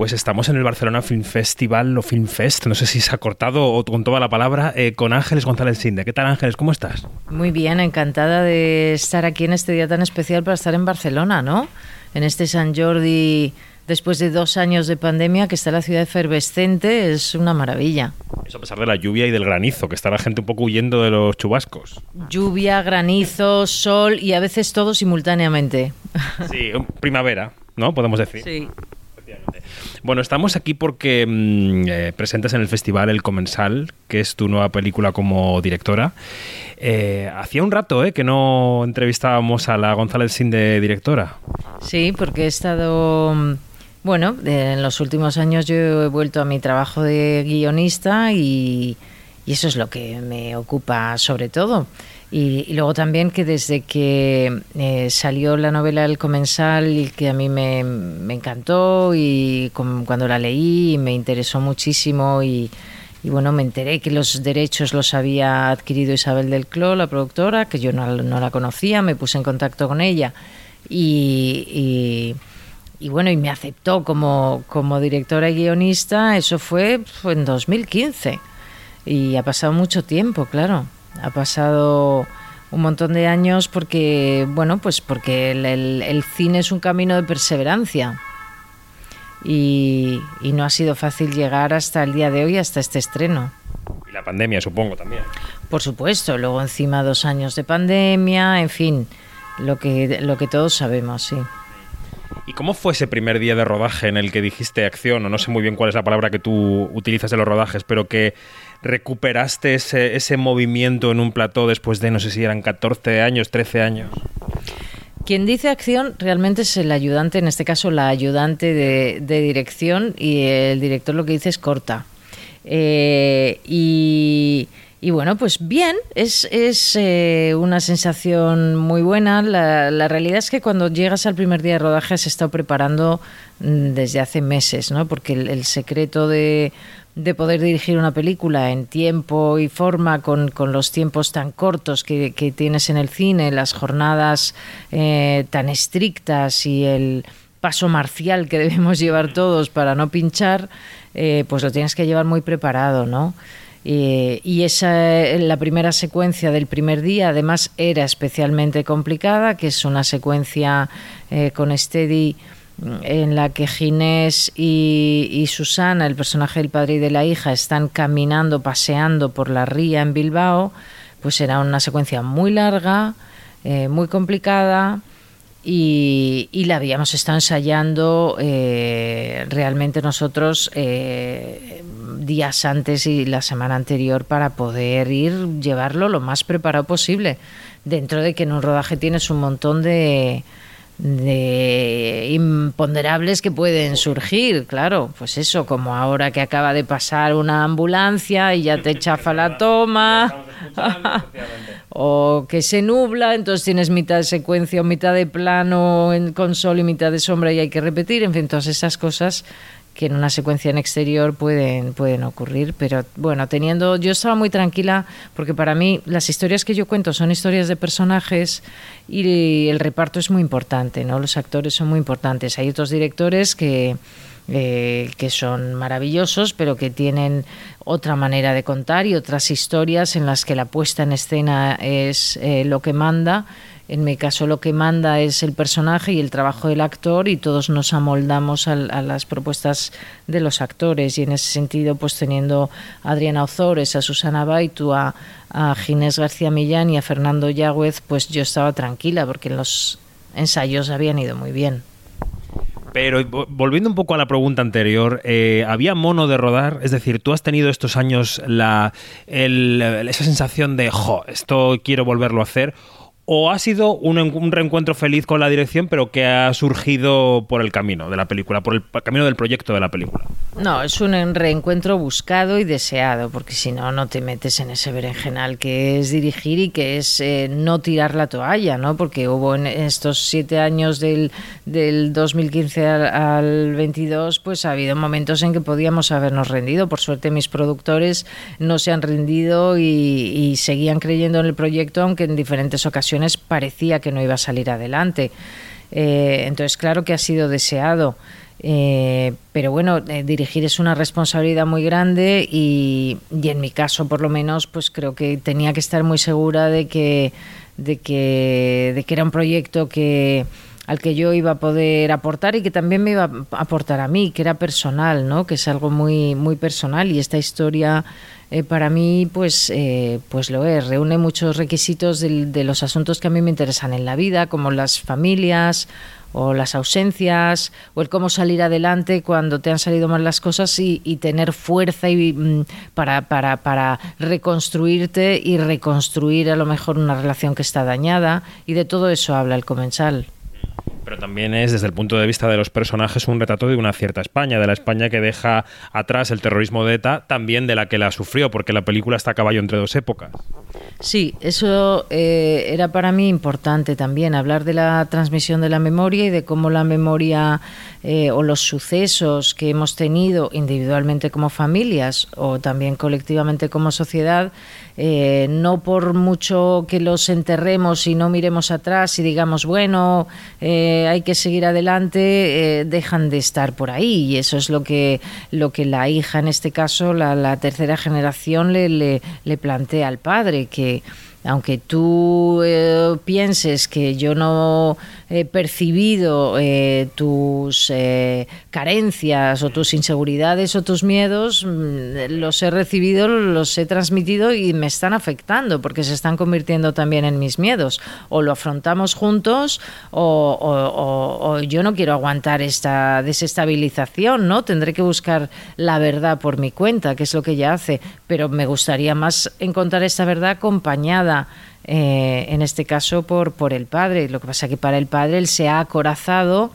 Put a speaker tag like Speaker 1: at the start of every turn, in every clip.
Speaker 1: pues estamos en el Barcelona Film Festival o Film Fest, no sé si se ha cortado o con toda la palabra, eh, con Ángeles González Sinde. ¿Qué tal Ángeles? ¿Cómo estás?
Speaker 2: Muy bien, encantada de estar aquí en este día tan especial para estar en Barcelona, ¿no? En este San Jordi después de dos años de pandemia, que está la ciudad efervescente, es una maravilla.
Speaker 1: Eso a pesar de la lluvia y del granizo, que está la gente un poco huyendo de los chubascos.
Speaker 2: Lluvia, granizo, sol y a veces todo simultáneamente.
Speaker 1: Sí, primavera, ¿no? Podemos decir.
Speaker 2: Sí.
Speaker 1: Bueno, estamos aquí porque mm, eh, presentas en el festival El Comensal, que es tu nueva película como directora. Eh, hacía un rato eh, que no entrevistábamos a la González Sin de directora.
Speaker 2: Sí, porque he estado mm, bueno, en los últimos años yo he vuelto a mi trabajo de guionista y, eso es lo que me ocupa sobre todo. Y, luego también que desde que eh, salió la novela El Comensal, y que a mí me, encantó y cuando la leí me interesó muchísimo y, bueno, me enteré que los derechos los había adquirido Isabel del Cló, la productora, que yo no, la conocía, me puse en contacto con ella y y bueno, y me aceptó como, como directora y guionista, eso fue, en 2015. Y ha pasado mucho tiempo, claro. Ha pasado un montón de años porque, bueno, pues porque el, cine es un camino de perseverancia. Y, y, no ha sido fácil llegar hasta el día de hoy, hasta este estreno.
Speaker 1: Y la pandemia, supongo, también.
Speaker 2: Por supuesto, luego encima dos años de pandemia, en fin, lo que, lo que todos sabemos, sí.
Speaker 1: ¿Y cómo fue ese primer día de rodaje en el que dijiste acción, o no sé muy bien cuál es la palabra que tú utilizas en los rodajes, pero que recuperaste ese, ese movimiento en un plató después de, no sé si eran 14 años, 13 años?
Speaker 2: Quien dice acción realmente es el ayudante, en este caso la ayudante de, dirección, y el director lo que dice es corta. Eh, y y bueno, pues bien, es, es eh, una sensación muy buena. La, realidad es que cuando llegas al primer día de rodaje se está preparando mm, desde hace meses, ¿no? Porque el, secreto de, de, poder dirigir una película en tiempo y forma, con, con los tiempos tan cortos que, que, tienes en el cine, las jornadas eh, tan estrictas y el paso marcial que debemos llevar todos para no pinchar, eh, pues lo tienes que llevar muy preparado, ¿no? y esa, la primera secuencia del primer día, además, era especialmente complicada, que es una secuencia eh, con Steady en la que Ginés y, Susana, el personaje del padre y de la hija, están caminando, paseando por la ría en Bilbao, pues era una secuencia muy larga, eh, muy complicada y, la habíamos estado ensayando eh, realmente nosotros eh, días antes y la semana anterior para poder ir llevarlo lo más preparado posible dentro de que en un rodaje tienes un montón de, de imponderables que pueden surgir, claro, pues eso, como ahora que acaba de pasar una ambulancia y ya te chafa la toma, o que se nubla, entonces tienes mitad de secuencia o mitad de plano con sol y mitad de sombra y hay que repetir, en fin, todas esas cosas que en una secuencia en exterior pueden, pueden ocurrir. Pero bueno, teniendo. Yo estaba muy tranquila porque para mí las historias que yo cuento son historias de personajes y el reparto es muy importante, ¿no? Los actores son muy importantes. Hay otros directores que. Eh, que son maravillosos, pero que tienen otra manera de contar y otras historias en las que la puesta en escena es eh, lo que manda en mi caso lo que manda es el personaje y el trabajo del actor y todos nos amoldamos a, las propuestas de los actores y en ese sentido pues teniendo a Adriana Ozores, a Susana Baitu, a, Ginés García Millán y a Fernando Yagüez pues yo estaba tranquila porque los ensayos habían ido muy bien.
Speaker 1: Pero volviendo un poco a la pregunta anterior, eh, ¿había mono de rodar? Es decir, ¿tú has tenido estos años la, esa sensación de, jo, esto quiero volverlo a hacer? O ha sido un, reencuentro feliz con la dirección, pero que ha surgido por el camino de la película, por el camino del proyecto de la película?
Speaker 2: No, es un reencuentro buscado y deseado, porque si no, no te metes en ese berenjenal que es dirigir y que es eh, no tirar la toalla, ¿no? Porque hubo en estos siete años del, del 2015 al, 22, pues ha habido momentos en que podíamos habernos rendido. Por suerte, mis productores no se han rendido y seguían creyendo en el proyecto, aunque en diferentes ocasiones parecía que no iba a salir adelante. Eh, entonces, claro que ha sido deseado. Eh, pero bueno, eh, dirigir es una responsabilidad muy grande y, y, en mi caso, por lo menos, pues creo que tenía que estar muy segura de que, de que, de que era un proyecto que al que yo iba a poder aportar y que también me iba a aportar a mí, que era personal, ¿no? Que es algo muy, muy personal y esta historia eh, para mí, pues, eh, pues lo es. Reúne muchos requisitos de, los asuntos que a mí me interesan en la vida, como las familias o las ausencias o el cómo salir adelante cuando te han salido mal las cosas y, y tener fuerza y, mm, para, para, para reconstruirte y reconstruir a lo mejor una relación que está dañada y de todo eso habla el comensal.
Speaker 1: Pero también es, desde el punto de vista de los personajes, un retrato de una cierta España, de la España que deja atrás el terrorismo de ETA, también de la que la sufrió, porque la película está a caballo entre dos épocas.
Speaker 2: Sí, eso eh, era para mí importante también, hablar de la transmisión de la memoria y de cómo la memoria eh, o los sucesos que hemos tenido individualmente como familias o también colectivamente como sociedad, eh, no por mucho que los enterremos y no miremos atrás y digamos, bueno, hay que seguir adelante, eh, dejan de estar por ahí. Y eso es lo que, lo que la hija, en este caso, la, la tercera generación, le, le, le plantea al padre, que aunque tú eh, pienses que yo no he percibido eh, tus eh, carencias o tus inseguridades o tus miedos, mm, los he recibido, los he transmitido y me están afectando porque se están convirtiendo también en mis miedos. O lo afrontamos juntos o, o, o, o yo no quiero aguantar esta desestabilización, ¿no? Tendré que buscar la verdad por mi cuenta, que es lo que ella hace, pero me gustaría más encontrar esta verdad acompañada eh, en este caso por, por el padre. Lo que pasa es que para el padre él se ha acorazado,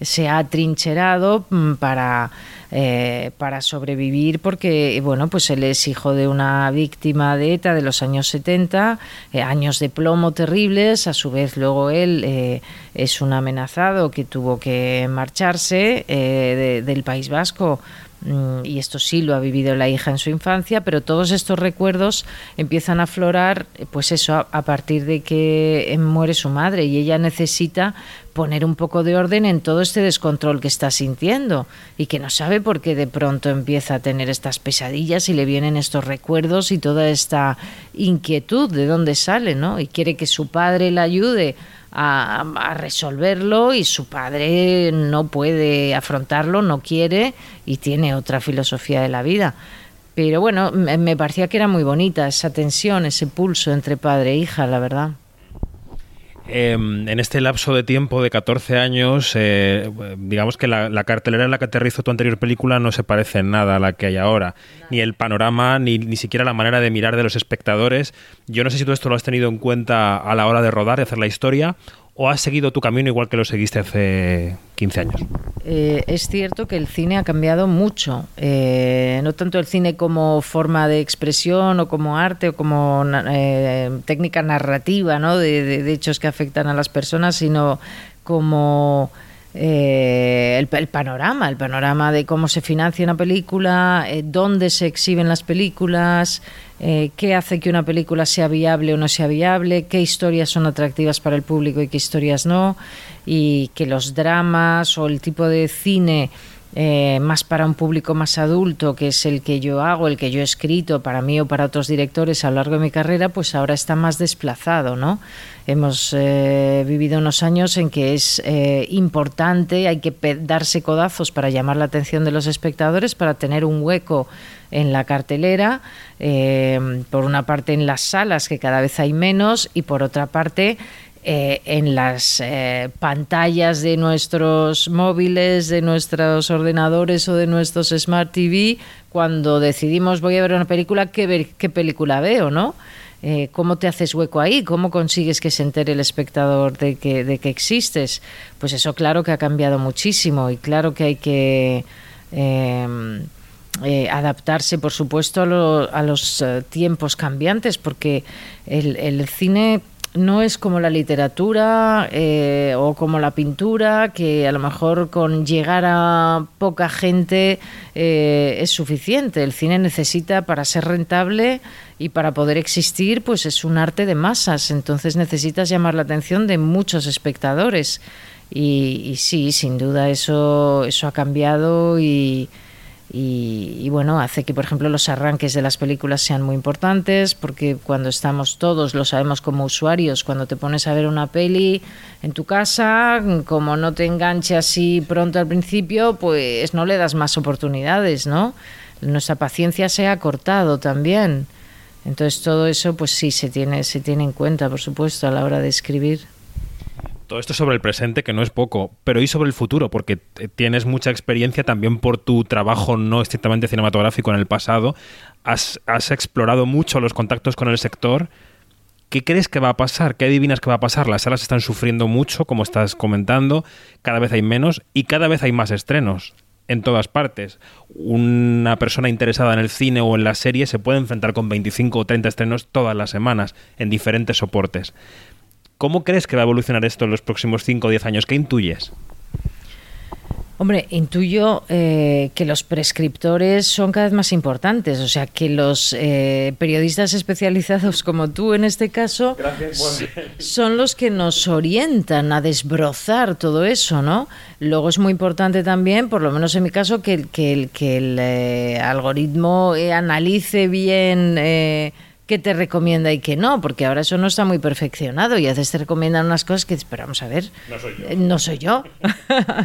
Speaker 2: se ha trincherado mm, para, eh, para sobrevivir porque, bueno, pues él es hijo de una víctima de ETA de los años 70, eh, años de plomo terribles, a su vez luego él es un amenazado que tuvo que marcharse de, del País Vasco y esto sí lo ha vivido la hija en su infancia, pero todos estos recuerdos empiezan a aflorar, pues eso, a, a partir de que eh, muere su madre y ella necesita poner un poco de orden en todo este descontrol que está sintiendo y que no sabe por qué de pronto empieza a tener estas pesadillas y le vienen estos recuerdos y toda esta inquietud de dónde sale, ¿no? Y quiere que su padre la ayude a, resolverlo y su padre no puede afrontarlo, no quiere y tiene otra filosofía de la vida. Pero bueno, me parecía que era muy bonita esa tensión, ese pulso entre padre e hija, la verdad.
Speaker 1: Eh, en este lapso de tiempo de 14 años, eh, digamos que la, la, cartelera en la que aterrizó tu anterior película no se parece en nada a la que hay ahora. Ni el panorama, ni, ni siquiera la manera de mirar de los espectadores. Yo no sé si tú esto lo has tenido en cuenta a la hora de rodar, de hacer la historia, o has seguido tu camino igual que lo seguiste hace 15 años?
Speaker 2: Eh, es cierto que el cine ha cambiado mucho, eh, no tanto el cine como forma de expresión o como arte o como eh, técnica narrativa ¿no? de, hechos que afectan a las personas, sino como eh, el, panorama, el panorama de cómo se financia una película, eh, dónde se exhiben las películas, eh, qué hace que una película sea viable o no sea viable, qué historias son atractivas para el público y qué historias no, y que los dramas o el tipo de cine eh, más para un público más adulto, que es el que yo hago, el que yo he escrito para mí o para otros directores a lo largo de mi carrera, pues ahora está más desplazado, ¿no? Hemos eh, vivido unos años en que es eh, importante, hay que darse codazos para llamar la atención de los espectadores, para tener un hueco en la cartelera, por una parte en las salas, que cada vez hay menos, y por otra parte eh, en las eh, pantallas de nuestros móviles, de nuestros ordenadores o de nuestros Smart TV, cuando decidimos voy a ver una película, ¿qué, ver, qué película veo, no? Eh, ¿Cómo te haces hueco ahí? ¿Cómo consigues que se entere el espectador de que, de que existes? Pues eso claro que ha cambiado muchísimo y claro que hay que... Eh, eh, adaptarse, por supuesto, a, lo, a los uh, tiempos cambiantes, porque el, el, cine no es como la literatura eh, o como la pintura, que a lo mejor con llegar a poca gente eh, es suficiente. El cine necesita, para ser rentable y para poder existir, pues es un arte de masas, entonces necesitas llamar la atención de muchos espectadores. y, sí, sin duda eso, eso ha cambiado y, y, bueno, hace que, por ejemplo, los arranques de las películas sean muy importantes, porque cuando estamos todos, lo sabemos como usuarios, cuando te pones a ver una peli en tu casa, como no te enganche así pronto al principio, pues no le das más oportunidades, ¿no? Nuestra paciencia se ha cortado también. Entonces todo eso, pues sí, se tiene, se tiene en cuenta, por supuesto, a la hora de escribir.
Speaker 1: Todo esto sobre el presente, que no es poco, pero y sobre el futuro, porque tienes mucha experiencia también por tu trabajo no estrictamente cinematográfico en el pasado. Has, has explorado mucho los contactos con el sector. ¿Qué crees que va a pasar? ¿Qué adivinas que va a pasar? Las salas están sufriendo mucho, como estás comentando, cada vez hay menos y cada vez hay más estrenos en todas partes. Una persona interesada en el cine o en la serie se puede enfrentar con 25 o 30 estrenos todas las semanas en diferentes soportes. ¿Cómo crees que va a evolucionar esto en los próximos 5 o 10 años? ¿Qué intuyes?
Speaker 2: Hombre, intuyo eh, que los prescriptores son cada vez más importantes, o sea, que los eh, periodistas especializados como tú en este caso son los que nos orientan a desbrozar todo eso, ¿no? Luego es muy importante también, por lo menos en mi caso, que, el, que el, que el eh, algoritmo analice bien qué te recomienda y qué no, porque ahora eso no está muy perfeccionado y a veces te recomiendan unas cosas que pero vamos a ver,
Speaker 1: no soy yo.
Speaker 2: Eh, no soy yo.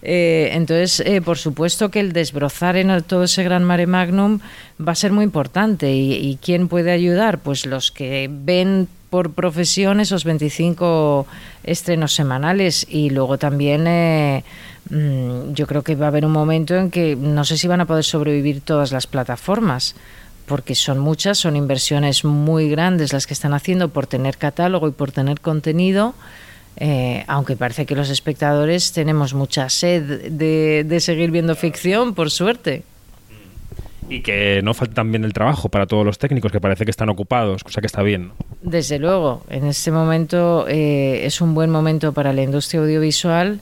Speaker 2: Eh, entonces, eh, por supuesto que el desbrozar en todo ese gran mare magnum va a ser muy importante. ¿Y, quién puede ayudar? Pues los que ven por profesión esos 25 estrenos semanales y luego también... Mm, yo creo que va a haber un momento en que no sé si van a poder sobrevivir todas las plataformas, porque son muchas, son inversiones muy grandes las que están haciendo por tener catálogo y por tener contenido. Eh, aunque parece que los espectadores tenemos mucha sed de, seguir viendo ficción, por suerte.
Speaker 1: Y que no falta también el trabajo para todos los técnicos, que parece que están ocupados, cosa que está bien.
Speaker 2: Desde luego, en este momento eh, es un buen momento para la industria audiovisual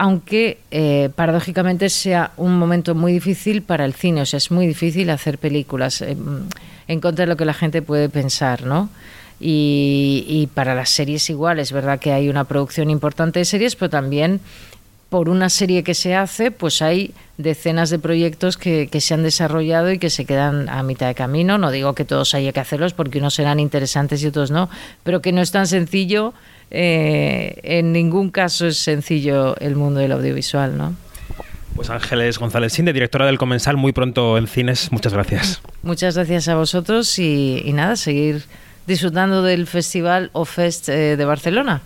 Speaker 2: aunque eh, paradójicamente sea un momento muy difícil para el cine, o sea, es muy difícil hacer películas eh, en contra de lo que la gente puede pensar, ¿no? Y, para las series igual, es verdad que hay una producción importante de series, pero también por una serie que se hace, pues hay decenas de proyectos que, que, se han desarrollado y que se quedan a mitad de camino. No digo que todos haya que hacerlos porque unos serán interesantes y otros no, pero que no es tan sencillo eh, en ningún caso es sencillo el mundo del audiovisual, ¿no?
Speaker 1: Pues Ángeles González Sinde, directora del Comensal, muy pronto en cines. Muchas gracias.
Speaker 2: Muchas gracias a vosotros y, nada, seguir disfrutando del Festival o Fest eh, de Barcelona.